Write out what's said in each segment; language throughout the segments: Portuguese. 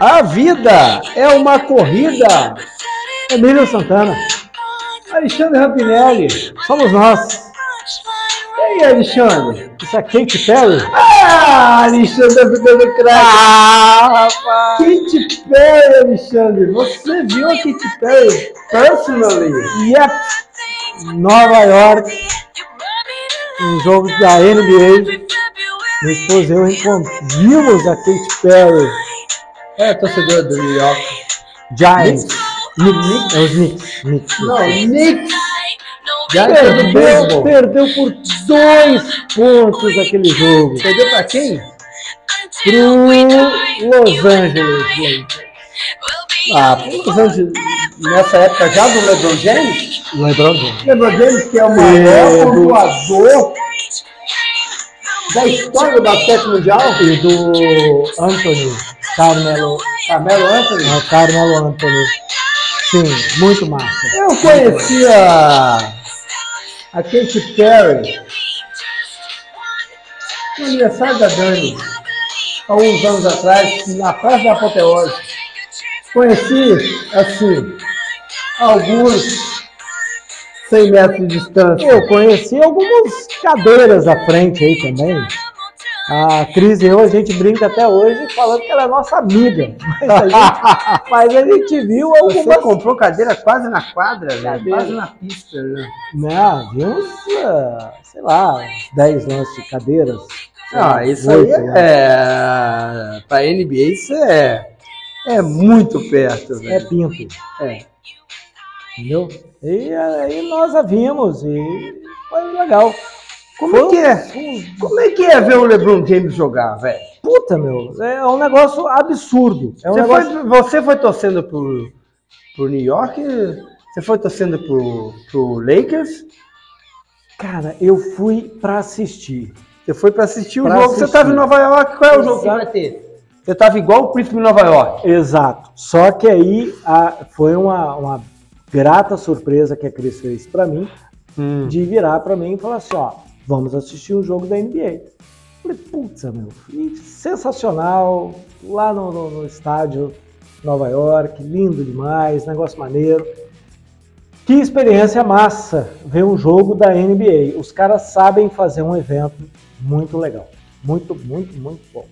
A vida é uma corrida. Emílio Santana, Alexandre Rapinelli. somos nós. E aí, Alexandre? Isso é Kate Perry? Ah, Alexandre tá ficando craque. Ah, rapaz! Katy Perry, Alexandre. Você viu a Katy Perry personally? Yep! Nova York, um jogo da NBA. Minha esposa e eu vimos a Kate Perry, É, torcedor do New York. Giants. Knicks? É os Knicks. Knicks. Não, Knicks. Giants do Perdeu, perdeu por dois pontos aquele jogo Perdeu pra quem? pro Los Angeles. Ah, Los Angeles, nessa época já do LeBron James? LeBron James. LeBron James, que é o maior do- pontuador da história do basquete mundial. E do Anthony, Carmelo, Carmelo Anthony. ah, Carmelo Anthony. Sim, muito massa. Eu conhecia a Katy Perry no aniversário da Dani, há uns anos atrás, na Praça da Apoteose. Conheci, assim, alguns 100 metros de distância. Eu conheci algumas cadeiras à frente aí também. A Cris e eu, a gente brinca até hoje falando que ela é nossa amiga. Mas a gente, mas a gente viu Você algumas. comprou cadeira quase na quadra, né? Quase na pista. Né? Não, viu uns, ah, sei lá, uns 10 lances de cadeiras. Ah, isso aí né? é. Pra NBA, isso é, é muito perto. É velho. pinto. É. Entendeu? E aí nós a vimos e foi legal. Como é que é? Como é que é ver o LeBron James jogar, velho? Puta, meu, é um negócio absurdo. É um Você, negócio... foi, você foi torcendo pro, pro New York? Você foi torcendo pro, pro Lakers? Cara, eu fui pra assistir. Você foi pra assistir o Pra jogo. assistir. Você tava em Nova York. Qual é o jogo que vai ter? Você tava igual o príncipe de Nova York. Exato. Só que aí a- foi uma, uma grata surpresa que a Cris fez pra mim, de virar pra mim e falar assim, ó, vamos assistir um jogo da NBA. Falei, putz, meu, e sensacional, lá no, no- no estádio Nova York, lindo demais, negócio maneiro. Que experiência massa ver um jogo da NBA. Os caras sabem fazer um evento muito legal. Muito, muito, muito bom.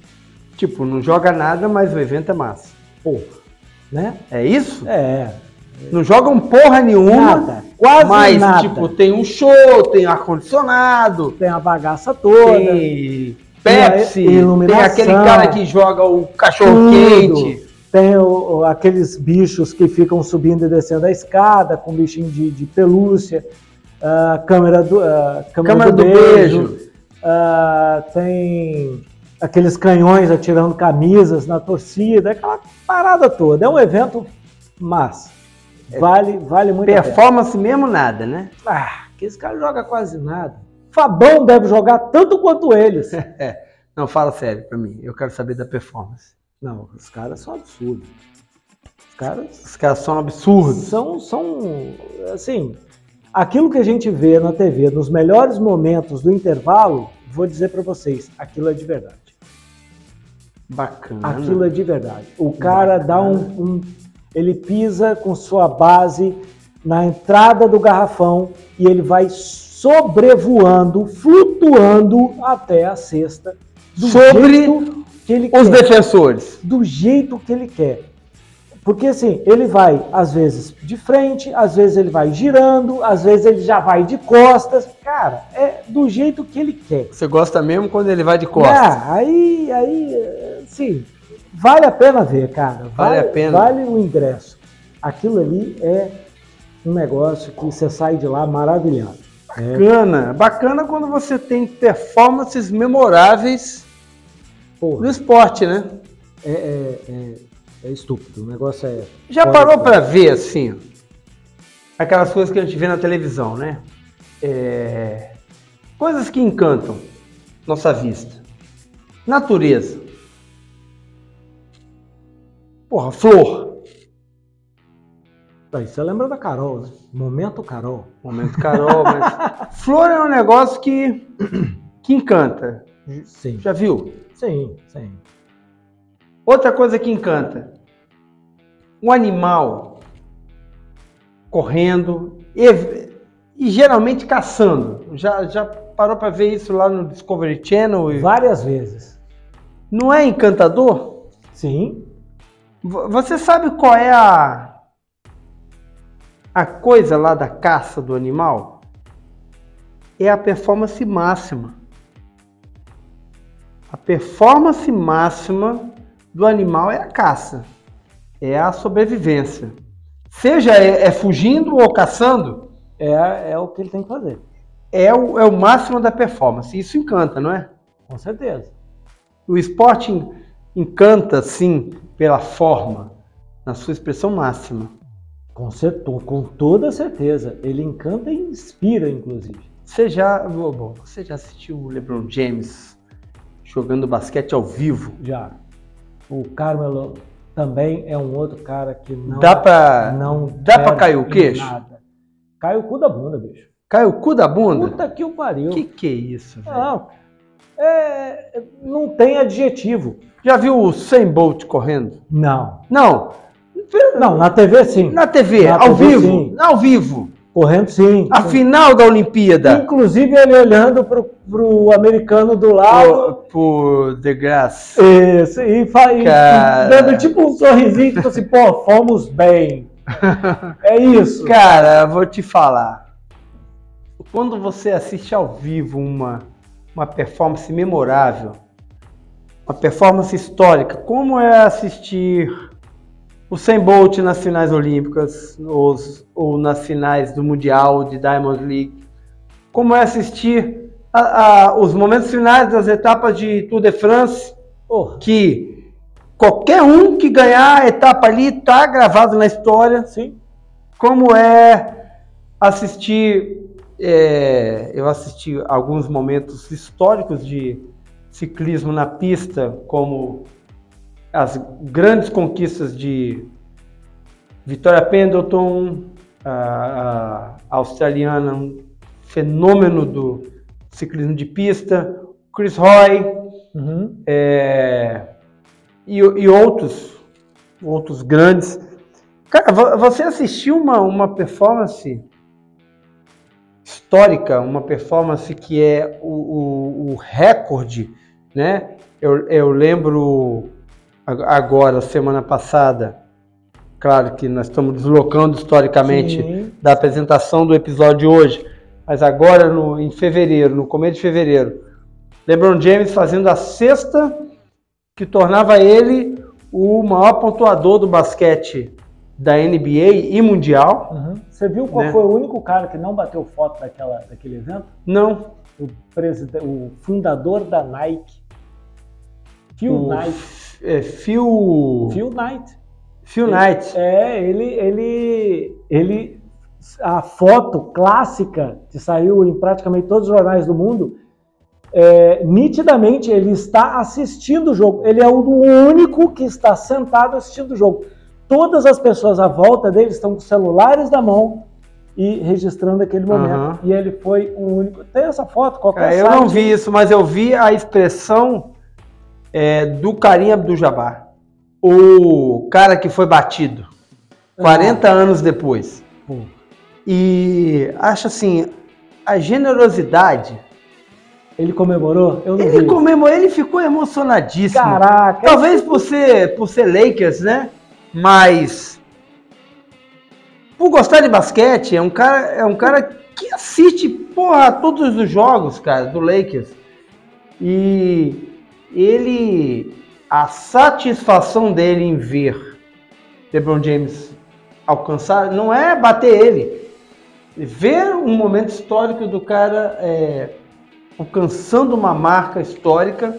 Tipo, não joga nada, mas o evento é massa. Pô, né? É isso? É, Não jogam porra nenhuma. Nada, quase mas, nada. tipo, tem um show, tem ar-condicionado, tem a bagaça toda, tem Pepsi, Tem aquele cara que joga o cachorro Tudo. quente. tem o- aqueles bichos que ficam subindo e descendo a escada, com bichinho de, de pelúcia, a câmera do, a câmera Câmera do, do beijo, beijo. ah, tem aqueles canhões atirando camisas na torcida, aquela parada toda. É um evento massa. Vale, vale muito. Performance mesmo nada, né? Ah, que esse cara joga quase nada. Fabão deve jogar tanto quanto eles. Não, fala sério pra mim. Eu quero saber da performance. Não, os caras são absurdos. Os caras Os caras são absurdos. são, são, assim, aquilo que a gente vê na TV nos melhores momentos do intervalo, vou dizer pra vocês, aquilo é de verdade. Bacana. Aquilo é de verdade. O cara dá um, um- ele pisa com sua base na entrada do garrafão e ele vai sobrevoando, flutuando até a cesta do Sobre jeito que ele Os quer. defensores. do jeito que ele quer. Porque assim, ele vai às vezes de frente, às vezes ele vai girando, às vezes ele já vai de costas. Cara, é do jeito que ele quer. Você gosta mesmo quando ele vai de costas. Ah, aí, aí, sim, vale a pena ver, cara. Vale a pena. Vale o ingresso. Aquilo ali é um negócio que você sai de lá maravilhado. É, Bacana. Bacana quando você tem performances memoráveis porra, no esporte, né? é, é, é, é estúpido. O negócio é. Já fora parou pra ver, assim, aquelas coisas que a gente vê na televisão, né? É, Coisas que encantam nossa vista. Natureza. Porra, flor. Aí você lembra da Carol, né? Momento Carol. Momento Carol, mas... Flor é um negócio que, que encanta. Sim, Já viu? sim, sim. Outra coisa que encanta. um animal correndo e, e geralmente caçando. Já, já parou para ver isso lá no Discovery Channel? E... Várias vezes. Não é encantador? Sim. Você sabe qual é a a coisa lá da caça do animal? É a performance máxima. A performance máxima do animal é a caça, é a sobrevivência. Seja é, é fugindo ou caçando, É, é o que ele tem que fazer. é o, é o máximo da performance. Isso encanta, não é? Com certeza. O esporte encanta, sim, pela forma, na sua expressão máxima. Com, certo- com toda certeza. Ele encanta e inspira, inclusive. Você já, bom, você já assistiu o LeBron James jogando basquete ao vivo? Já. O Carmelo também é um outro cara que não. dá pra, não dá pra perde cair o queixo? Nada. Cai o cu da bunda, bicho. Cai o cu da bunda? Puta que o pariu. Que que é isso, velho? Não, é, não tem adjetivo. Já viu o Sam Bolt correndo? Não. Não. Não, na TV sim. Na TV, Na ao TV, vivo. sim. Ao vivo. Correndo sim. A final da Olimpíada. Inclusive ele olhando pro, pro americano do lado. por The Grass. Isso, e, fa- e- dando tipo um sorrisinho, tipo assim, pô, fomos bem. É isso. Cara, eu vou te falar. Quando você assiste ao vivo uma, uma performance memorável, uma performance histórica, como é assistir o 100 Bolt nas finais olímpicas ou, ou nas finais do Mundial de Diamond League, como é assistir a- a- os momentos finais das etapas de Tour de France, Porra, que qualquer um que ganhar a etapa ali está gravado na história sim. como é assistir. É, eu assisti alguns momentos históricos de ciclismo na pista, como as grandes conquistas de Victoria Pendleton, a, a australiana, um fenômeno do ciclismo de pista, Chris Roy, Uhum. é, e, e outros, outros grandes. Cara, vo- você assistiu uma, uma performance histórica, uma performance que é o, o, o recorde, né? Eu, eu lembro ag- agora, semana passada, claro que nós estamos deslocando historicamente Sim. da apresentação do episódio de hoje, mas agora no, em fevereiro, no começo de fevereiro, LeBron James fazendo a sexta que tornava ele o maior pontuador do basquete da NBA e mundial. Uhum. Você viu qual Né? foi o único cara que não bateu foto daquela, daquele evento? Não, O, o fundador da Nike. Phil o Knight. É, Phil, Phil, Phil Knight. Knight. É, ele, ele, ele, a foto clássica que saiu em praticamente todos os jornais do mundo, é, nitidamente ele está assistindo o jogo. Ele é o único que está sentado assistindo o jogo. Todas as pessoas à volta dele estão com celulares na mão e registrando aquele momento. Aham. E ele foi o único. Tem essa foto? Qualquer É, eu não vi isso, mas eu vi a expressão é, do Karim Abdul-Jabbar, o cara que foi batido 40 anos depois. Pô, E acho assim, a generosidade. Ele comemorou? Eu não Ele vi. comemorou, ele ficou emocionadíssimo. Caraca! Talvez por ser, por ser Lakers, né? Mas por gostar de basquete, é um cara, é um cara que assiste, porra, todos os jogos, cara, do Lakers. E ele a satisfação dele em ver LeBron James alcançar não é bater ele. Ver um momento histórico do cara é, alcançando uma marca histórica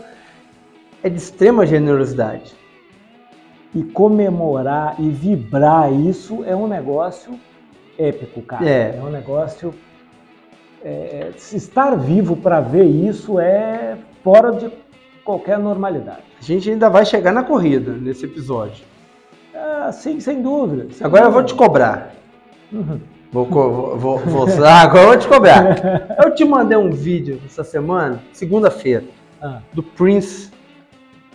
é de extrema generosidade. E comemorar e vibrar isso é um negócio épico, cara. É. um negócio. é, se estar vivo para ver isso é fora de qualquer normalidade. A gente ainda vai chegar na corrida nesse episódio. Ah, sim, sem dúvida. sem Agora eu vou te dúvida. cobrar. Uhum. Vou, vou, vou, vou- ah, agora eu vou te cobrar. Eu te mandei um vídeo essa semana, segunda-feira, Ah, do Prince.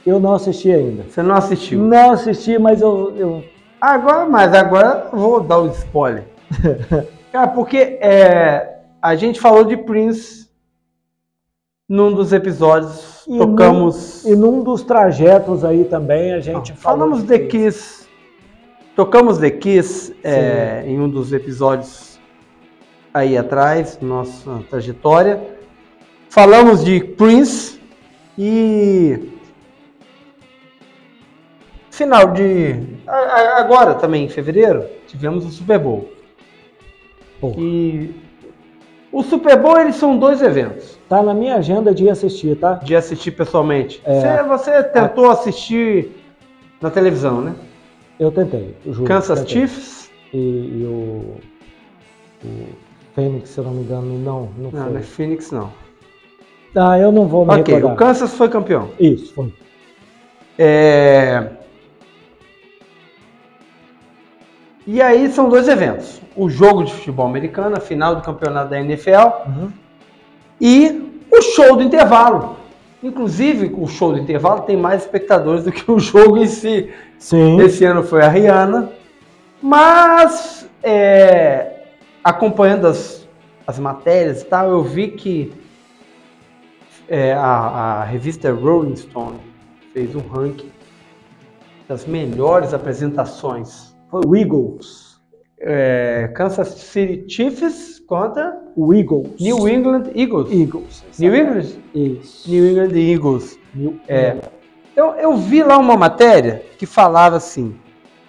Eu não assisti ainda. Você não assistiu? Não assisti, mas eu, eu Agora, mas agora eu vou dar o spoiler. Cara, porque é, a gente falou de Prince num dos episódios, E tocamos. E num dos trajetos aí também a gente falou. falamos de The Kiss. Tocamos The Kiss é, em um dos episódios aí atrás, nossa trajetória. Falamos de Prince e final de agora também em fevereiro tivemos o Super Bowl. Porra. E o Super Bowl eles são dois eventos Tá na minha agenda de assistir, tá? de assistir pessoalmente. É. Você, você tentou assistir na televisão, né? Eu tentei. eu juro, Kansas tentei. Chiefs? E, e o, o Fênix, se eu não me engano, não, não, Não, foi. não é Phoenix não. Ah, eu não vou me Ok, o recordar. Kansas foi campeão. Isso, foi. É... E aí são dois eventos. O jogo de futebol americano, a final do campeonato da NFL Uhum. e o show do intervalo. Inclusive, o show do intervalo tem mais espectadores do que o jogo em si. Sim. Esse ano foi a Rihanna. Mas, é, acompanhando as, as matérias e tal, eu vi que é, a, a revista Rolling Stone fez um ranking das melhores apresentações. Foi o Eagles. É, Kansas City Chiefs contra O Eagles. New England Eagles. Eagles. New England? Isso. New England Eagles. New- É. Eu, eu vi lá uma matéria que falava assim: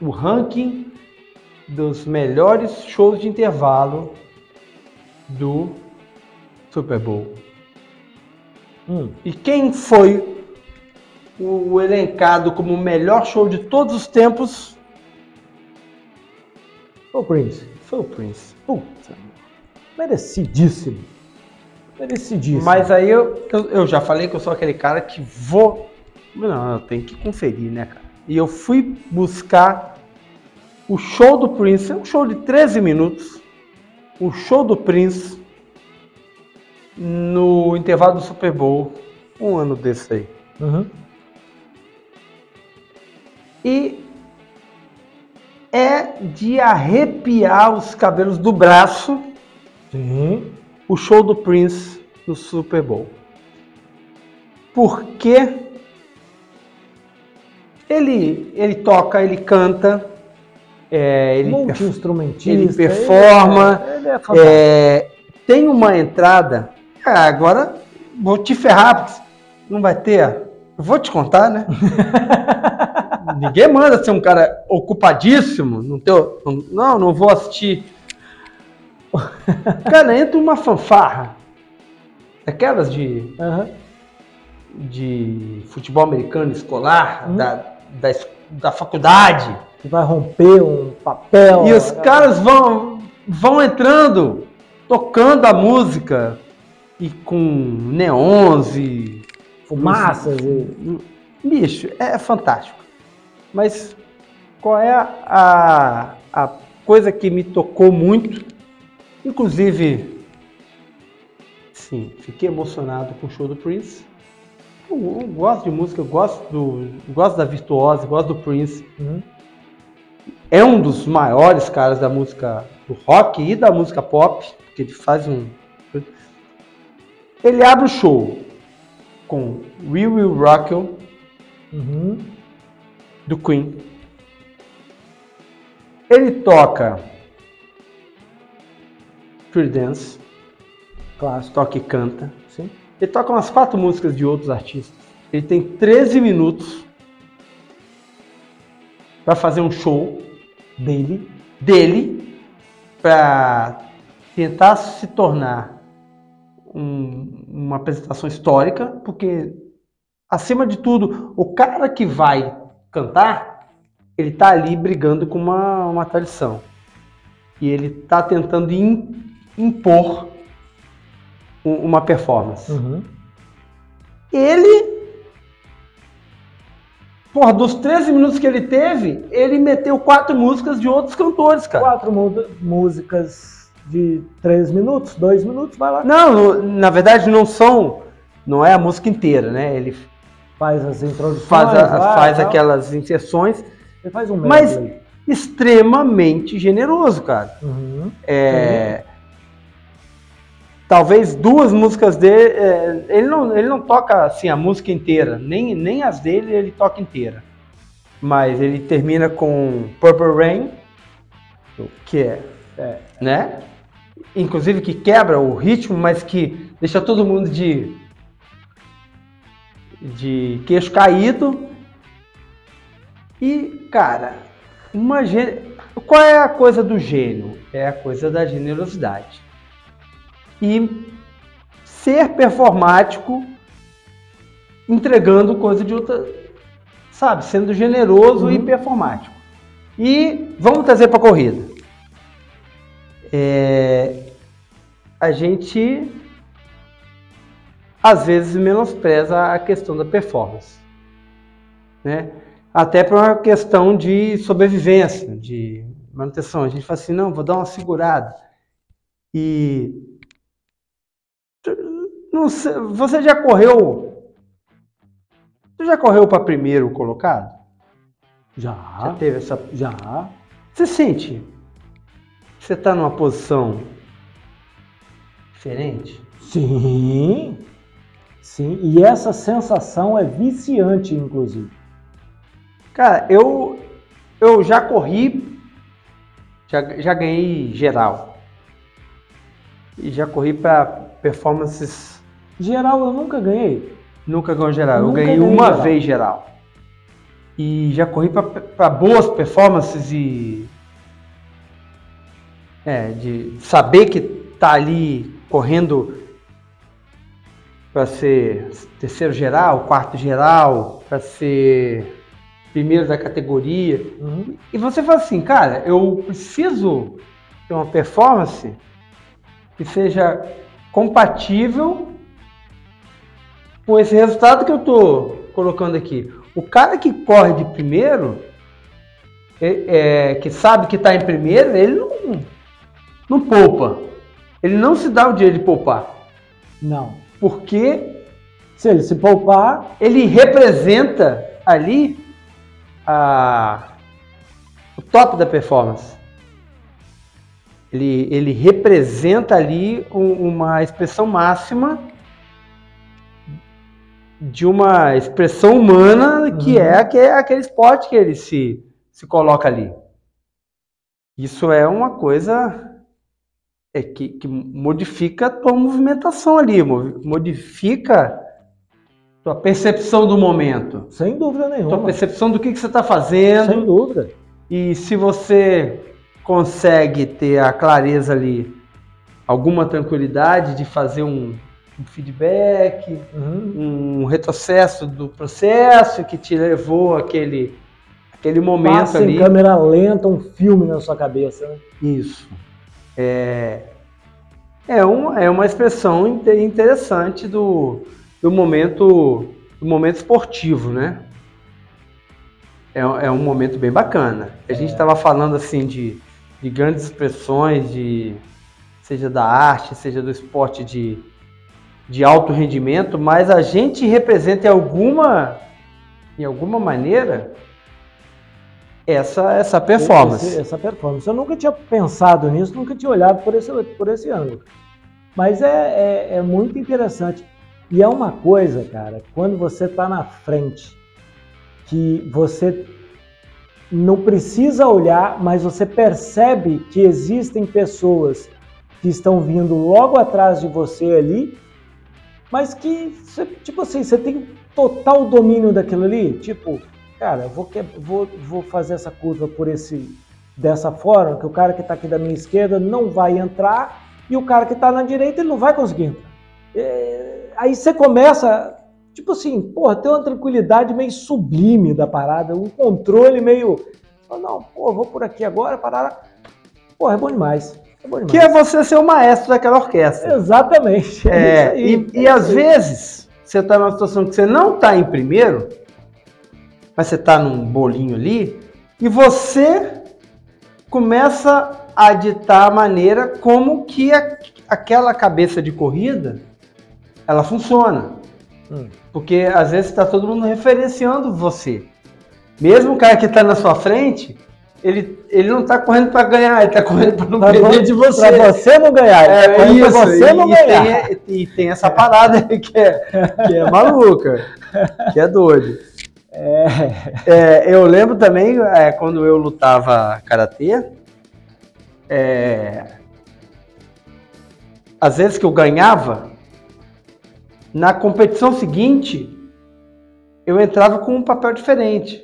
o ranking dos melhores shows de intervalo do Super Bowl. Hum. E quem foi o, o elencado como o melhor show de todos os tempos O Prince. foi o Prince. Puta. Merecidíssimo. Merecidíssimo. Mas aí eu, eu, eu já falei que eu sou aquele cara que vou. Não, eu tenho que conferir, né, cara? E eu fui buscar o show do Prince, é um show de 13 minutos. O show do Prince no intervalo do Super Bowl, um ano desse aí. Uhum. E é de arrepiar os cabelos do braço Sim. o show do Prince no Super Bowl. Porque ele, ele toca, ele canta, é, ele, Multi-instrumentista. ele performa, Ele é, ele é é, tem uma entrada. Ah, agora vou te ferrar, porque não vai ter. Eu vou te contar, né? Ninguém manda ser um cara ocupadíssimo. Não, teu, não, não vou assistir. Cara, entra uma fanfarra. Aquelas de, Aham. de futebol americano escolar, Hum. da, da, da faculdade. Que vai romper um papel. E os caras vão, vão entrando, tocando a música e com neons e. Fumaças e. Bicho, é fantástico. Mas qual é a, a coisa que me tocou muito? Inclusive, sim, fiquei emocionado com o show do Prince. Eu, eu gosto de música, eu gosto, do, gosto da virtuose, gosto do Prince Uhum. é um dos maiores caras da música do rock e da música pop, porque ele faz um. Ele abre o show com We Will Rock You Uhum. do Queen. Ele toca Free Dance, Clássico. toca e canta. Sim. Ele toca umas quatro músicas de outros artistas. Ele tem 13 minutos para fazer um show Dele. dele para tentar se tornar um- uma apresentação histórica, porque acima de tudo, o cara que vai cantar, ele tá ali brigando com uma, uma tradição. E ele tá tentando im- impor um- uma performance. Uhum. Ele Porra, dos 13 minutos que ele teve, ele meteu quatro músicas de outros cantores, cara. Quatro músicas de três minutos, dois minutos, vai lá. Não, na verdade não são, não é a música inteira, né? Ele Faz as introduções. faz, a- lá, faz aquelas inserções, Ele faz um Mas- medley. extremamente generoso, cara. Uhum. É, talvez duas músicas dele, é, ele, não, ele não toca assim a música inteira, nem, nem as dele ele toca inteira. Mas ele termina com Purple Rain, que é, é, né? Inclusive que quebra o ritmo, mas que deixa todo mundo de de queixo caído. E, cara, uma qual é a coisa do gênio? É a coisa da generosidade. E ser performático entregando coisa de outra, sabe, sendo generoso e performático. E vamos trazer para a corrida. É, a gente às vezes menospreza a questão da performance, né? Até por uma questão de sobrevivência, de manutenção. A gente fala assim, não, vou dar uma segurada. E sei, você já correu? Você já correu para primeiro colocado? Já Já, teve essa? já. Você sente? Você está numa posição diferente? Sim. Sim. E essa sensação é viciante, inclusive. Cara, eu, eu já corri, já, já ganhei geral. E já corri para performances, Geral eu nunca ganhei. nunca ganhei geral. Nunca eu ganhei ganhei uma geral. vez geral. E já corri para boas performances e. É, de saber que tá ali correndo para ser terceiro geral, quarto geral, para ser primeiro da categoria. Uhum. E você fala assim, cara, eu preciso ter uma performance que seja compatível com esse resultado que eu estou colocando aqui. O cara que corre de primeiro, é- é, que sabe que está em primeiro, ele não, não poupa. Ele não se dá o direito de poupar. Não. Porque Se ele se poupar, ele representa ali a, o top da performance. Ele, ele representa ali um- uma expressão máxima de uma expressão humana que Uhum. é aquele, aquele esporte que ele se, se coloca ali. Isso é uma coisa é que, que modifica a tua movimentação ali, mo- modifica tua percepção do momento, sem dúvida tua nenhuma. percepção do que, que você está fazendo. Sem dúvida. E se você consegue ter a clareza ali, alguma tranquilidade de fazer um, um feedback, Uhum. um retrocesso do processo que te levou àquele, aquele momento Passa ali. em câmera lenta um filme na sua cabeça. Né? Isso. É, é, uma, é uma expressão inte- interessante do, do momento do momento esportivo, né? É, é um momento bem bacana. A gente estava falando assim de, de grandes expressões, de seja da arte, seja do esporte de, de alto rendimento, mas a gente representa em alguma, em alguma maneira essa, essa performance. Esse- essa performance. Eu nunca tinha pensado nisso, nunca tinha olhado por esse, por esse ângulo. Mas é, é, é muito interessante. E é uma coisa, cara, quando você está na frente, que você não precisa olhar, mas você percebe que existem pessoas que estão vindo logo atrás de você ali, mas que, tipo assim, você tem total domínio daquilo ali. Tipo, cara, eu vou, vou, vou fazer essa curva por esse dessa forma, que o cara que está aqui da minha esquerda não vai entrar e o cara que está na direita ele não vai conseguir entrar. É, aí você começa, tipo assim, porra, tem uma tranquilidade meio sublime da parada, um controle meio. "Ah, Não, pô, vou por aqui agora, parar. Porra, é bom demais. É bom demais. Que é você ser o maestro daquela orquestra. Exatamente. É, isso aí, e, e é às isso aí. vezes você está numa situação que você não está em primeiro, mas você está num bolinho ali, e você começa a ditar a maneira como que a- aquela cabeça de corrida ela funciona. Hum. Porque às vezes está todo mundo referenciando você. Mesmo o cara que está na sua frente, ele, ele não tá correndo para ganhar, ele tá correndo para não Pra perder vo- de você. Pra você não ganhar. tá É correndo isso, você e, não e ganhar. tem, e tem essa parada que é, que é maluca, que é doido. É. É, eu lembro também, é, quando eu lutava karatê, é, às vezes que eu ganhava, na competição seguinte, eu entrava com um papel diferente.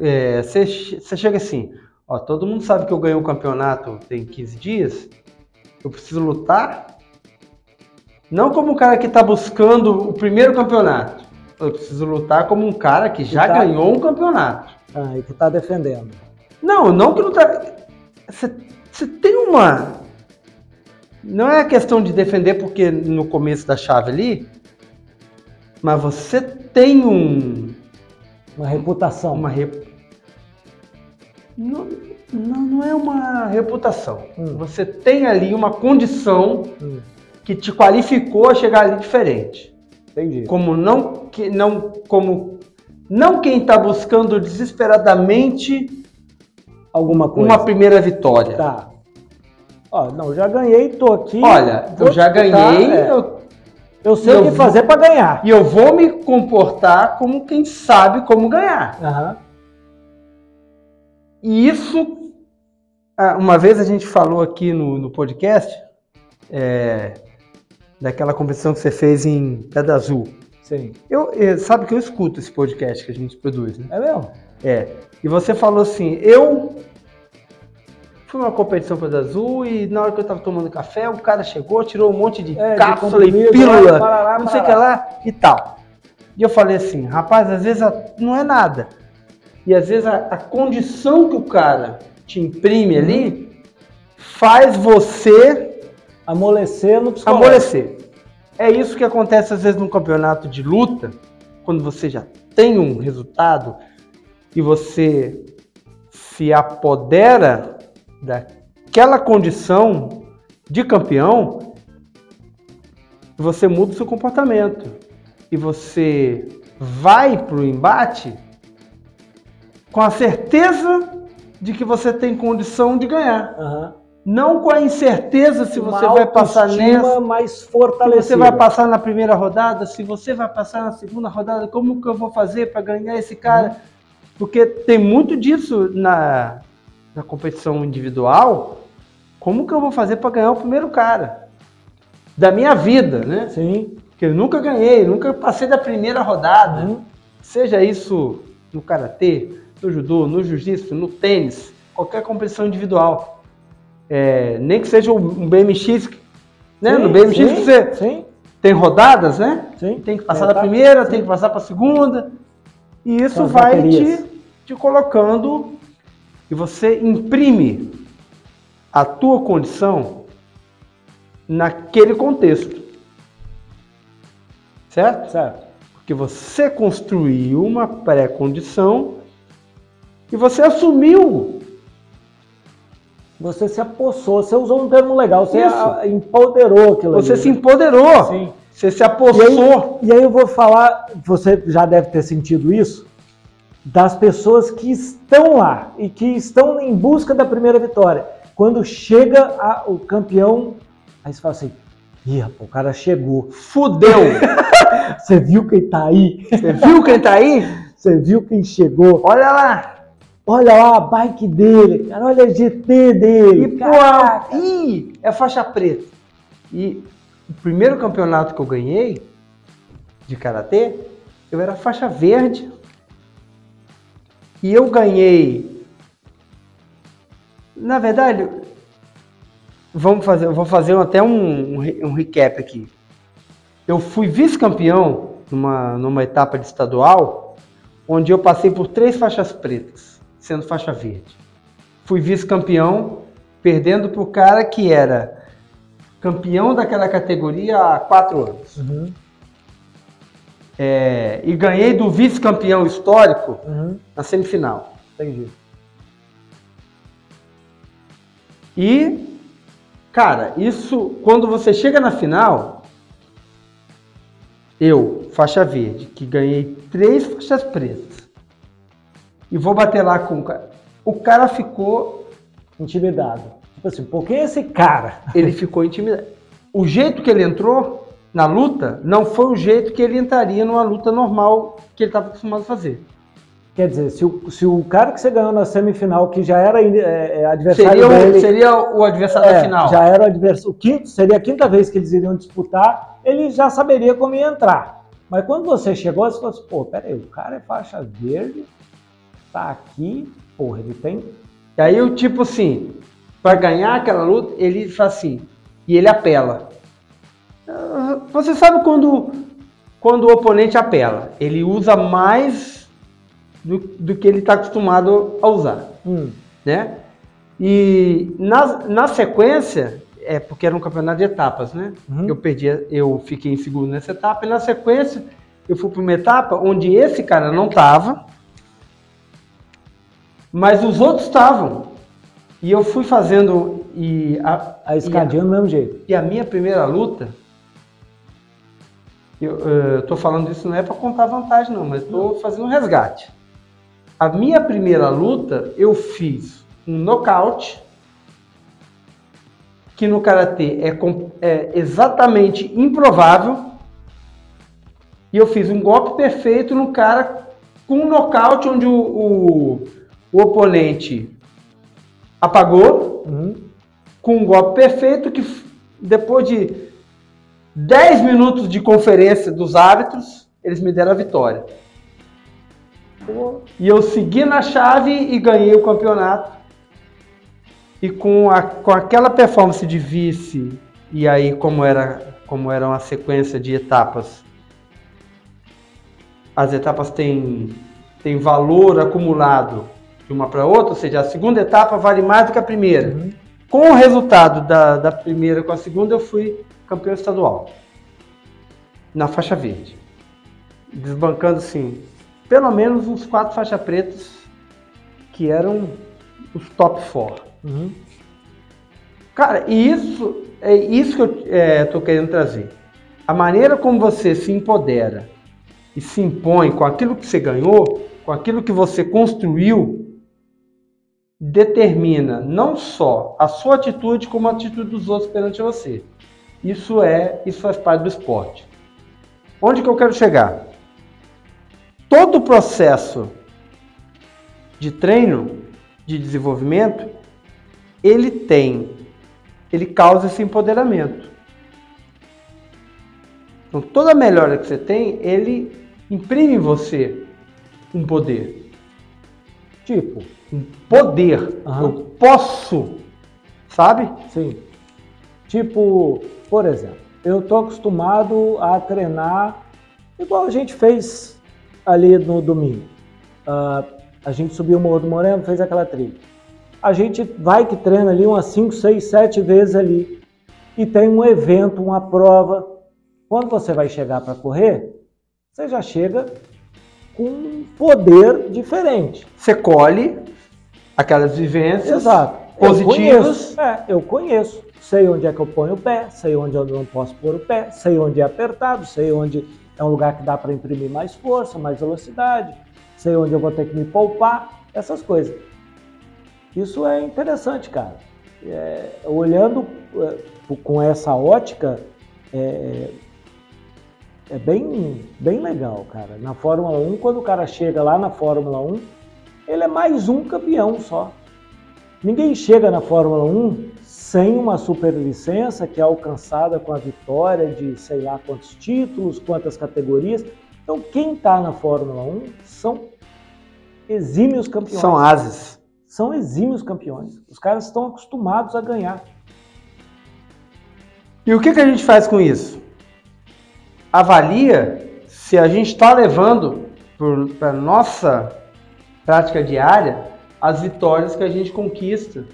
É, Você você chega assim, ó, todo mundo sabe que eu ganhei um campeonato tem 15 dias, eu preciso lutar, não como um cara que está buscando o primeiro campeonato, eu preciso lutar como um cara que já tá- ganhou um campeonato. Ah, e que tá defendendo. Não, não que não tá. Você você tem uma. Não é questão de defender porque no começo da chave ali, mas você tem um. Uma reputação. Uma rep... não, não, não é uma reputação. Hum. Você tem ali uma condição Hum, que te qualificou a chegar ali diferente. entendi. Como não que não como não quem está buscando desesperadamente Alguma coisa. uma primeira vitória. Tá. Ó, não, já ganhei, tô aqui. Olha, eu já disputar, ganhei é. eu- Eu sei eu o que vou- fazer pra ganhar. e eu vou me comportar como quem sabe como ganhar. Aham. E isso, ah, uma vez a gente falou aqui no, no podcast, é, daquela competição que você fez em Pedra Azul. Sim. Eu, eh, sabe que eu escuto esse podcast que a gente produz, né? É mesmo? É. E você falou assim, eu fui numa competição Pedra Azul e na hora que eu tava tomando café, o cara chegou, tirou um monte de É, de cápsula e comprimido, pílula, lá, parará, não sei o que lá e tal. E eu falei assim, rapaz, às vezes a- não é nada. E às vezes a, a condição que o cara te imprime ali faz você Amolecer no psicológico. amolecer. É isso que acontece às vezes num campeonato de luta, quando você já tem um resultado e você se apodera daquela condição de campeão, você muda o seu comportamento e você vai para o embate com a certeza de que você tem condição de ganhar. Aham. Não com a incerteza se Uma você vai passar nessa, mais se fortalecida. você vai passar na primeira rodada, se você vai passar na segunda rodada, como que eu vou fazer para ganhar esse cara? Porque tem muito disso na, na competição individual. Como que eu vou fazer para ganhar o primeiro cara? Da minha vida, né? Sim. Porque eu nunca ganhei, nunca passei da primeira rodada. Uhum. Seja isso no karatê, no judô, no jiu-jitsu, no tênis, qualquer competição individual. É, nem que seja um BMX, né? Sim, no BMX sim, você Sim, tem rodadas, né? sim. Tem que passar É, da tá. primeira, tem que passar para a segunda. E isso vai baterias. te, te colocando e você imprime a tua condição naquele contexto. Certo? Certo. Porque você construiu uma pré-condição e você assumiu. Você se apossou, você usou um termo legal, você Isso. empoderou aquilo Você ali, se né? empoderou. Sim. Você se E aí, apossou. e aí eu vou falar, você já deve ter sentido isso, das pessoas que estão lá e que estão em busca da primeira vitória. Quando chega a- o campeão, aí você fala assim, ih, rapaz, o cara chegou. Fudeu. Você viu quem tá aí? Você viu quem tá aí? Você viu quem chegou? Olha lá. Olha lá a bike dele, cara, olha a GT dele. E, pô, ih, é faixa preta. E o primeiro campeonato que eu ganhei de karatê, eu era faixa verde. E eu ganhei. Na verdade, vamos fazer, vou fazer até um, um recap aqui. Eu fui vice-campeão numa, numa etapa de estadual, onde eu passei por três faixas pretas, sendo faixa verde fui vice-campeão, perdendo para o cara que era campeão daquela categoria há quatro anos. Uhum, É, e ganhei do vice-campeão histórico uhum, na semifinal. entendi. E, cara, isso, quando você chega na final, eu, faixa verde, que ganhei três faixas pretas, e vou bater lá com o cara. o cara ficou, Intimidado. Tipo assim, por que esse cara? ele ficou intimidado. O jeito que ele entrou na luta não foi o jeito que ele entraria numa luta normal que ele estava acostumado a fazer. Quer dizer, se o, se o cara que você ganhou na semifinal, que já era é, é, adversário Seria o, dele, seria o adversário da é, final. já era o adversário, o quinto, seria a quinta vez que eles iriam disputar, ele já saberia como ia entrar. Mas quando você chegou, você falou assim, pô, peraí, o cara é faixa verde, tá aqui, porra, ele tem... E aí o tipo assim, para ganhar aquela luta, ele faz assim, e ele apela. Você sabe quando, quando o oponente apela, ele usa mais do, do que ele está acostumado a usar, Hum, né? E na, na sequência, é porque era um campeonato de etapas, né? Uhum. Eu perdi, eu fiquei em segundo nessa etapa, e na sequência eu fui para uma etapa onde esse cara não estava, mas os outros estavam. E eu fui fazendo e a, a escadinha do mesmo jeito. e a minha primeira luta, eu estou falando isso não é para contar vantagem não, mas estou fazendo um resgate. A minha primeira luta eu fiz um nocaute, que no karatê é, é exatamente improvável, e eu fiz um golpe perfeito no cara com um nocaute onde o, o, o oponente apagou, Uhum. com um golpe perfeito que depois de 10 minutos de conferência dos árbitros, eles me deram a vitória. E eu segui na chave e ganhei o campeonato. E com, a, com aquela performance de vice, e aí como era, como era uma sequência de etapas, as etapas têm, têm valor acumulado de uma para outra, ou seja, a segunda etapa vale mais do que a primeira. Uhum. Com o resultado da, da primeira com a segunda, eu fui campeão estadual. Na faixa verde. Desbancando, sim, pelo menos uns quatro faixas pretas que eram os top four. Uhum. Cara, e isso é isso que eu estou querendo trazer. A maneira como você se empodera e se impõe com aquilo que você ganhou, com aquilo que você construiu, determina não só a sua atitude, como a atitude dos outros perante você. Isso é, isso faz parte do esporte. Onde que eu quero chegar? Todo o processo de treino, de desenvolvimento, ele tem, ele causa esse empoderamento. Então, toda melhora que você tem, ele imprime em você um poder. Tipo, Um poder. Aham. Eu posso, sabe? sim. Tipo, por exemplo, eu tô acostumado a treinar igual a gente fez ali no domingo. Ah, a gente subiu o Morro do Moreno, fez aquela trilha. A gente vai que treina ali umas 5, 6, 7 vezes ali. E tem um evento, uma prova. Quando você vai chegar para correr, você já chega com um poder diferente. Você colhe aquelas vivências Exato. positivas. Eu conheço, é, eu conheço. Sei onde é que eu ponho o pé, sei onde eu não posso pôr o pé, sei onde é apertado, sei onde é um lugar que dá para imprimir mais força, mais velocidade, sei onde eu vou ter que me poupar, essas coisas. Isso é interessante, cara. É, olhando é, com essa ótica, é, é bem, bem legal, cara. Na Fórmula 1, quando o cara chega lá na Fórmula 1, ele é mais um campeão só. Ninguém chega na Fórmula 1 sem uma superlicença que é alcançada com a vitória de sei lá quantos títulos, quantas categorias. Então, quem está na Fórmula 1 são exímios campeões. São ases. São exímios campeões. Os caras estão acostumados a ganhar. E o que, que a gente faz com isso? Avalia se a gente está levando para nossa prática diária as vitórias que a gente conquista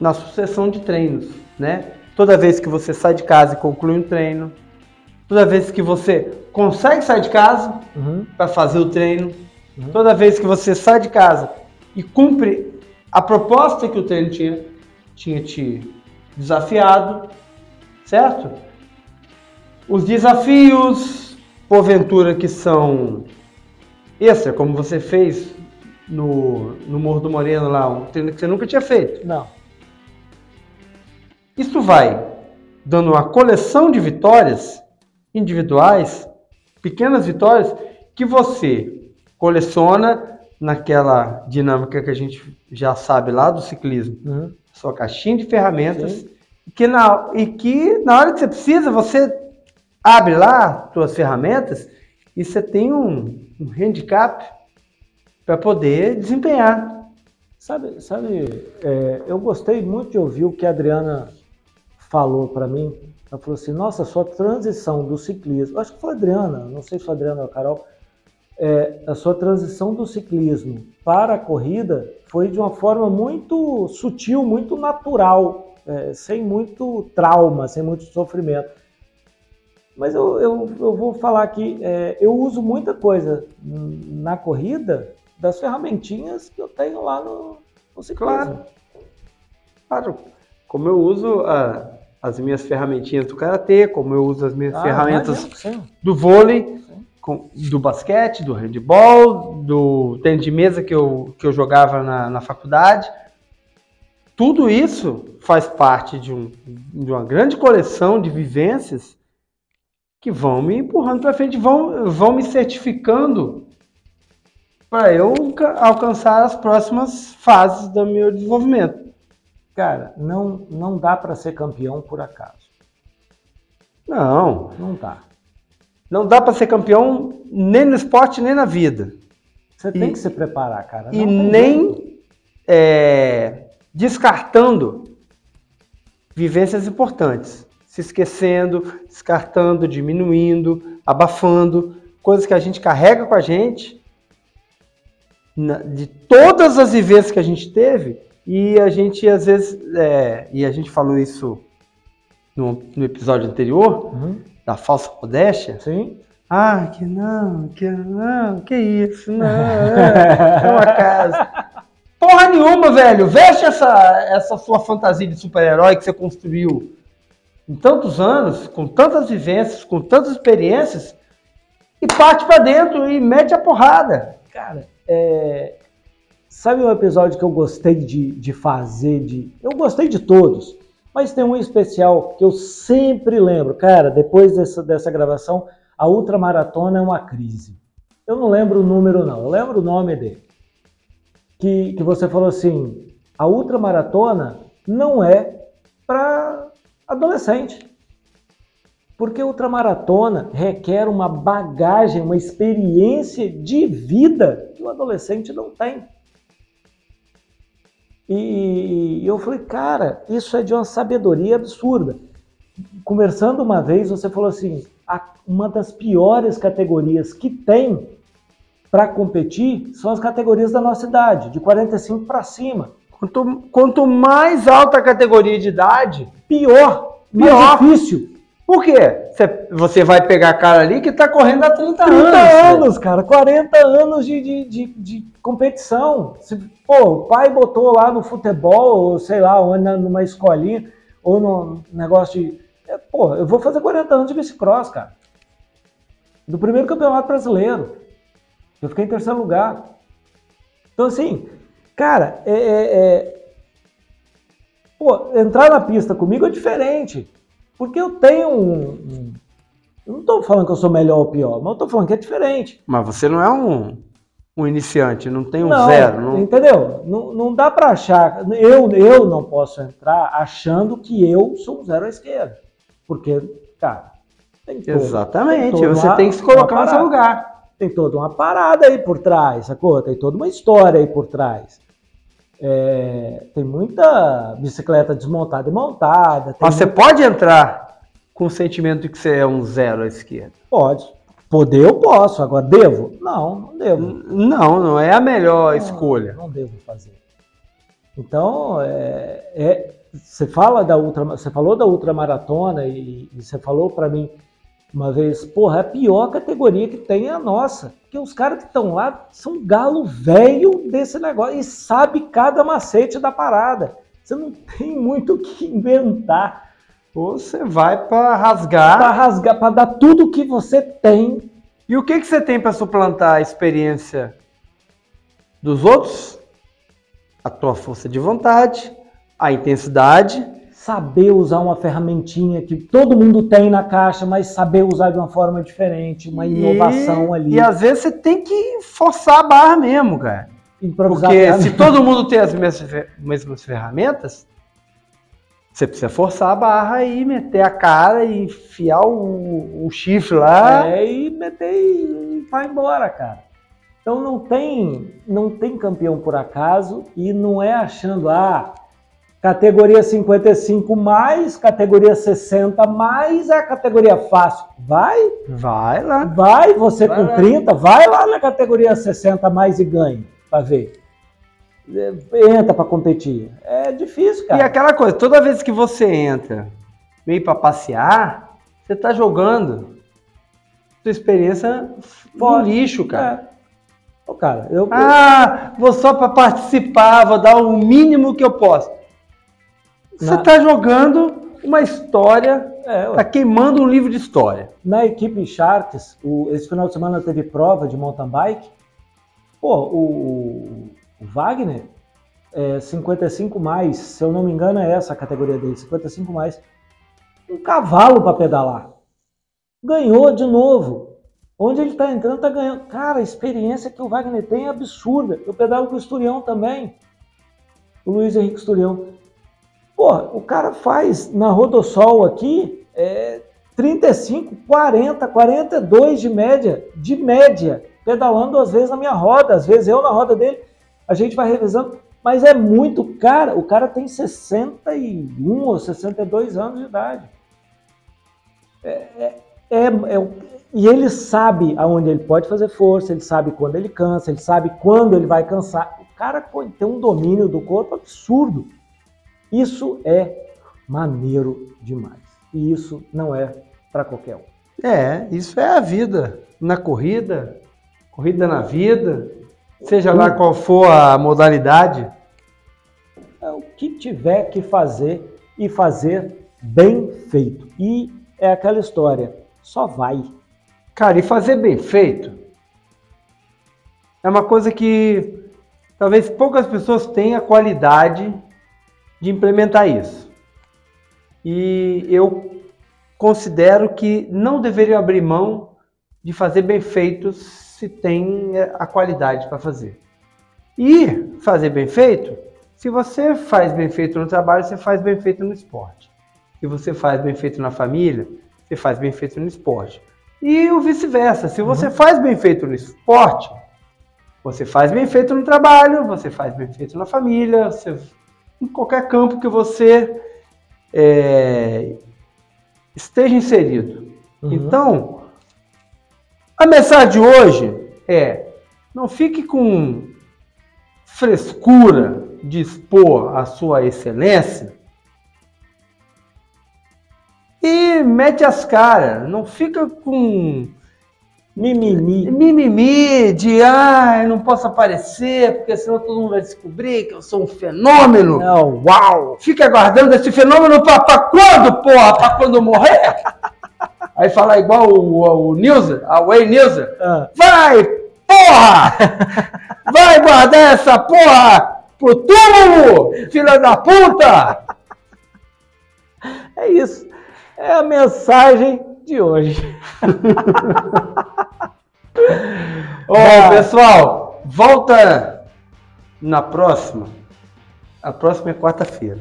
na sucessão de treinos, né? Toda vez que você sai de casa e conclui um treino, toda vez que você consegue sair de casa Uhum. para fazer o treino, Uhum. toda vez que você sai de casa e cumpre a proposta que o treino tinha, tinha te desafiado, certo? Os desafios, porventura, que são extra, como você fez no, no Morro do Moreno lá, um treino que você nunca tinha feito. Não. Isso vai dando uma coleção de vitórias individuais, pequenas vitórias, que você coleciona naquela dinâmica que a gente já sabe lá do ciclismo. Uhum. Sua caixinha de ferramentas. Sim. Que na, e que na hora que você precisa, você abre lá suas ferramentas e você tem um, um handicap para poder desempenhar. Sabe, sabe é, eu gostei muito de ouvir o que a Adriana falou para mim. Ela falou assim: nossa, sua transição do ciclismo. Acho que foi a Adriana, não sei se foi a Adriana ou a Carol. É, a sua transição do ciclismo para a corrida foi de uma forma muito sutil, muito natural, é, sem muito trauma, sem muito sofrimento. Mas eu, eu, eu vou falar aqui, é, eu uso muita coisa na corrida das ferramentinhas que eu tenho lá no, no ciclismo. Claro. Claro. Como eu uso a, as minhas ferramentinhas do karatê, como eu uso as minhas Ah, ferramentas do vôlei, com- do basquete, do handball, do tênis de mesa que eu, que eu jogava na, na faculdade. Tudo isso faz parte de, um, de uma grande coleção de vivências que vão me empurrando para frente, vão, vão me certificando para eu ca- alcançar as próximas fases do meu desenvolvimento. Cara, não, não dá para ser campeão por acaso. Não, Não dá. não dá para ser campeão nem no esporte nem na vida. Você E- tem que se preparar, cara. e Não jeito. nem é, descartando vivências importantes, se esquecendo, descartando, diminuindo, abafando, coisas que a gente carrega com a gente, de todas as vivências que a gente teve, e a gente às vezes, é, e a gente falou isso no, no episódio anterior, Uhum, da falsa modéstia, Sim. ah, que não, que não, que isso, não, é, é uma casa. Porra nenhuma, velho. Veste essa, essa sua fantasia de super-herói que você construiu em tantos anos, com tantas vivências, com tantas experiências, e parte pra dentro e mete a porrada. Cara, é, sabe um episódio que eu gostei de, de fazer? De, eu gostei de todos, mas tem um especial que eu sempre lembro. Cara, depois dessa, dessa gravação, a ultramaratona é uma crise. Eu não lembro o número, não. Eu lembro o nome dele. Que, que você falou assim: a ultramaratona não é para adolescente. Porque a ultramaratona requer uma bagagem, uma experiência de vida que o adolescente não tem. E eu falei, cara, isso é de uma sabedoria absurda. Conversando uma vez, você falou assim: "A- uma das piores categorias que tem para competir são as categorias da nossa idade, de 45 para cima. Quanto, quanto mais alta a categoria de idade, Pior, mais Pior. difícil. Por quê? Você, vai pegar cara ali que tá correndo há 30, 30 anos. velho. anos, cara, 40 anos de, de, de, de competição. Se, pô, o pai botou lá no futebol, ou sei lá, ou numa escolinha, ou num negócio de. é, Pô, eu vou fazer 40 anos de bicicross, cara. Do primeiro campeonato brasileiro. Eu fiquei em terceiro lugar. Então, assim, cara, é, é- é- Pô, entrar na pista comigo é diferente. Porque eu tenho um. um- eu não estou falando que eu sou melhor ou pior, mas eu estou falando que é diferente. Mas você não é um, um iniciante, não tem um zero. Não... Entendeu? Não, não dá para achar. Eu, eu não posso entrar achando que eu sou um zero à esquerda. Porque, cara, tem todo, Exatamente, tem você uma- tem que se colocar no seu lugar. Tem toda uma parada aí por trás, sacou? Tem toda uma história aí por trás. É, tem muita bicicleta desmontada e montada. Mas você pode entrar com o sentimento de que você é um zero à esquerda. Pode. Poder eu posso, agora devo? Não, não devo. Não, não é a melhor Não, escolha. Não devo fazer. Então, é, é- você fala da ultra, você falou da ultramaratona e, e você falou para mim uma vez, porra, a pior categoria que tem é a nossa, porque os caras que estão lá são galo velho desse negócio e sabe cada macete da parada. Você não tem muito o que inventar Ou você vai para para rasgar. rasgar, para dar tudo que você tem. E o que, que você tem para suplantar a experiência dos outros, a tua força de vontade, a intensidade. Saber usar uma ferramentinha que todo mundo tem na caixa, mas saber usar de uma forma diferente, uma inovação e, ali. E às vezes você tem que forçar a barra mesmo, cara. Improvisar Porque se todo mundo tem as mesmas fe- mesmas ferramentas, você precisa forçar a barra e meter a cara e enfiar o, o chifre lá. É, e meter e vai embora, cara. Então não tem, não tem campeão por acaso e não é achando, ah, categoria 55 mais, categoria 60 mais é a categoria fácil. Vai, Vai lá. vai, você Vai com lá. 30, vai lá na categoria 60 mais e ganhe, pra ver. É, Entra pra competir. É difícil, E cara. aquela coisa, toda vez que você entra meio pra passear, você tá jogando sua experiência no lixo, cara. É. Ô, cara, eu, Ah, vou só pra participar, vou dar o mínimo que eu posso. Você Na- tá jogando uma história, é, ué. tá queimando um livro de história. Na equipe Sharks, o- esse final de semana teve prova de mountain bike. Pô, o, o Wagner, é 55 mais, se eu não me engano, é essa a categoria dele, 55 mais. Um cavalo para pedalar. Ganhou de novo. Onde ele está entrando, tá ganhando. Cara, a experiência que o Wagner tem é absurda. Eu pedalo com o Esturião também. O Luiz Henrique Esturião. Pô, o cara faz na Rodossol aqui é, 35, 40, 42 de média, de média, pedalando às vezes na minha roda, às vezes eu na roda dele, a gente vai revisando, mas é muito cara, o cara tem 61 ou 62 anos de idade. É, é, é, é- e ele sabe aonde ele pode fazer força, ele sabe quando ele cansa, ele sabe quando ele vai cansar. O cara tem um domínio do corpo absurdo. Isso é maneiro demais. E isso não é para qualquer um. É, isso é a vida. Na corrida, corrida na vida, seja lá qual for a modalidade. É o que tiver que fazer e fazer bem feito. E é aquela história, só vai. Cara, e fazer bem feito é uma coisa que talvez poucas pessoas tenham a qualidade de implementar isso. E eu considero que não deveriam abrir mão de fazer bem feito se tem eh, a qualidade para fazer. E fazer bem feito, se você faz bem feito no trabalho, você faz bem feito no esporte. Se você faz bem feito na família, você faz bem feito no esporte. E o vice-versa. Se você faz bem feito no esporte, você faz bem feito no trabalho, você faz bem feito na família, você- em qualquer campo que você é, esteja inserido. Uhum. Então, a mensagem de hoje é: não fique com frescura de expor a sua excelência e mete as caras. Não fica com Mimimi. mimimi de ah, eu não posso aparecer, porque senão todo mundo vai descobrir que eu sou um fenômeno. Não, uau! Fica aguardando esse fenômeno pra, pra quando, porra? Pra quando eu morrer? Aí fala igual o, o Nilza, a Way Nilza. Ah, Vai, porra! Vai guardar essa porra pro túmulo, filha da puta! é isso. É a mensagem de hoje. Ah. pessoal, volta na próxima. A próxima é quarta-feira.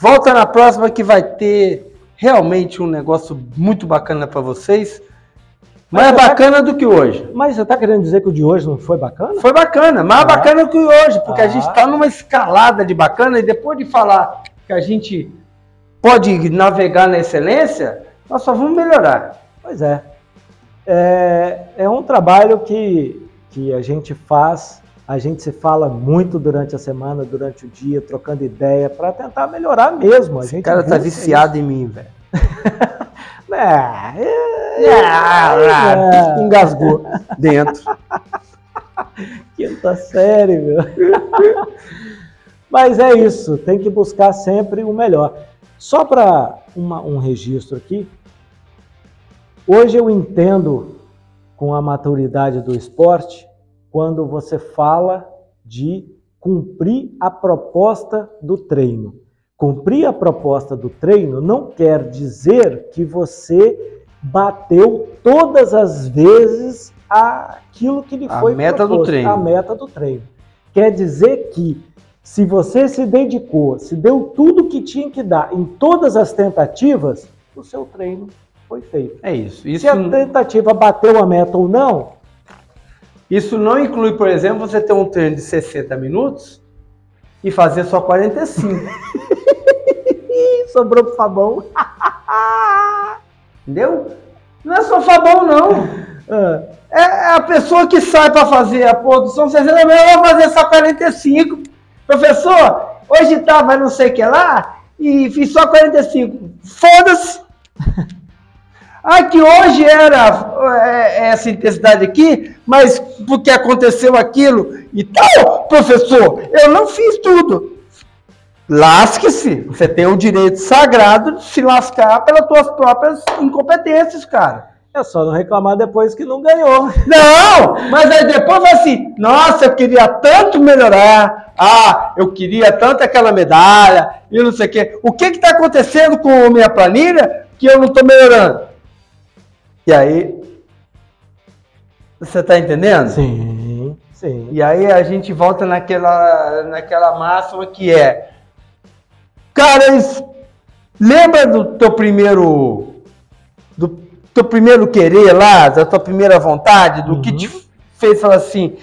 Volta na próxima que vai ter realmente um negócio muito bacana pra vocês. Mais Mas- bacana do que hoje. Mas você tá querendo dizer que o de hoje não foi bacana? Foi bacana, mais Ah. bacana do que hoje, porque a Ah. gente tá numa escalada de bacana e depois de falar que a gente pode navegar na excelência, nós só vamos melhorar. Pois é. É, é um trabalho que, que a gente faz, a gente se fala muito durante a semana, durante o dia, trocando ideia, para tentar melhorar mesmo. A Esse gente cara tá viciado em mim, velho. isso. É, é, é. Engasgou dentro. Quinta série, meu. Mas é isso, tem que buscar sempre o melhor. Só para um registro aqui, hoje eu entendo com a maturidade do esporte quando você fala de cumprir a proposta do treino. Cumprir a proposta do treino não quer dizer que você bateu todas as vezes aquilo que lhe A foi meta do proposto, treino. a meta do treino. Quer dizer que se você se dedicou, se deu tudo que tinha que dar em todas as tentativas, o seu treino foi feito. É isso. Isso, Se a tentativa bateu a meta ou não, isso não inclui, por exemplo, você ter um treino de 60 minutos e fazer só 45. ih, sobrou pro Fabão. Entendeu? Não é só Fabão, não. Ah, É a pessoa que sai para fazer a produção 60 minutos, ela vai fazer só 45. Professor, hoje tava não sei o que lá e fiz só 45. Foda-se! Ah, que hoje era é, essa intensidade aqui, mas porque aconteceu aquilo e tal, professor, eu não fiz tudo. Lasque-se. Você tem o direito sagrado de se lascar pelas suas próprias incompetências, cara. é só não reclamar depois que não ganhou. Não, mas aí depois vai assim, nossa, eu queria tanto melhorar, ah, eu queria tanto aquela medalha, e não sei o quê. O que está acontecendo com a minha planilha que eu não estou melhorando? E aí, você está entendendo? Sim, sim. E aí a gente volta naquela, naquela máxima que é, cara, lembra do teu primeiro, do teu primeiro querer lá, da tua primeira vontade, do que Uhum. te fez falar assim,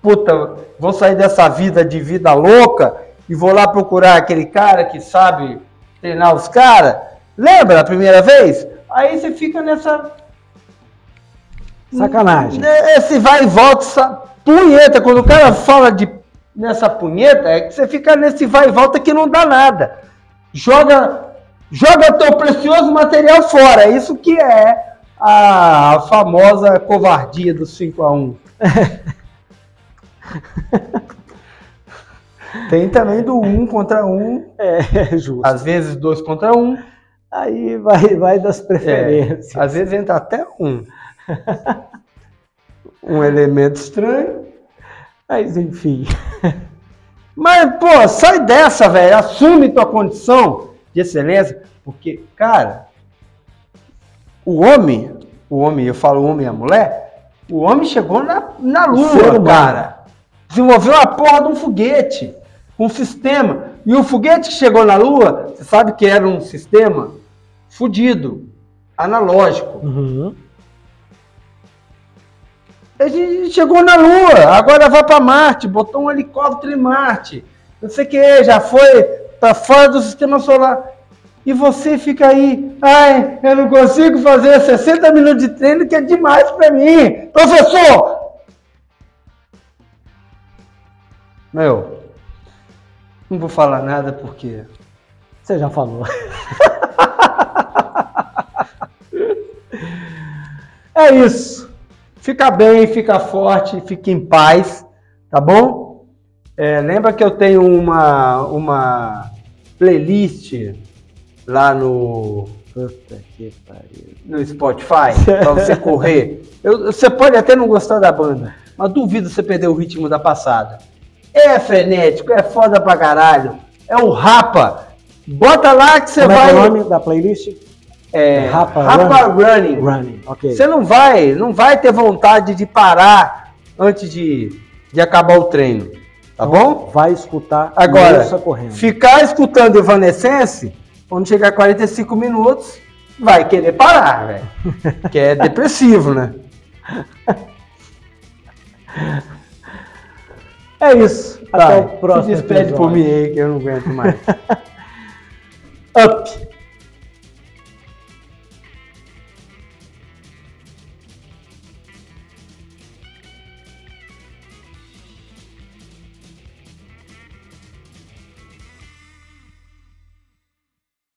puta, vou sair dessa vida de vida louca e vou lá procurar aquele cara que sabe treinar os caras. Lembra a primeira vez? Aí você fica nessa Sacanagem. esse vai e volta, essa punheta. Quando o cara fala de nessa punheta, é que você fica nesse vai e volta que não dá nada. Joga, joga teu precioso material fora. Isso que é a famosa covardia do 5 a 1 Tem também do 1 contra 1, É, justo. às vezes 2 contra 1. Aí vai, vai das É, preferências. às vezes entra até um. um elemento estranho. Mas enfim. Mas, pô, sai dessa, velho. Assume tua condição de excelência. Porque, cara, o homem, o homem, eu falo homem e a mulher, o homem chegou na, na lua, cara. Desenvolveu a porra de um foguete, um sistema. E o foguete que chegou na lua, você sabe que era um sistema fudido, analógico. Uhum. A gente chegou na Lua, agora vai para Marte, botou um helicóptero em Marte, não sei o que, já foi para fora do sistema solar. E você fica aí, ai, eu não consigo fazer 60 minutos de treino que é demais para mim. Professor! Meu, não vou falar nada porque Você já falou. É isso. Fica bem, fica forte, fica em paz, tá bom? É, lembra que eu tenho uma, uma playlist lá no, Puta que pariu. no Spotify para você correr. Eu- você pode até não gostar da banda, mas duvido você perder o ritmo da passada. É frenético, é foda pra caralho. É o Rapa. Bota lá que você Como é que é o vai. nome da playlist? É, Rapa Rapa Running. Running, ok. Você não vai, não vai ter vontade de parar antes de, de acabar o treino, tá bom? Vai escutar Agora, ficar escutando Evanescence, quando chegar a 45 minutos, vai querer parar, velho. Que é depressivo, né? É isso. Até Vai, o próximo Se despede episódio. por mim aí, que eu não aguento mais. Up.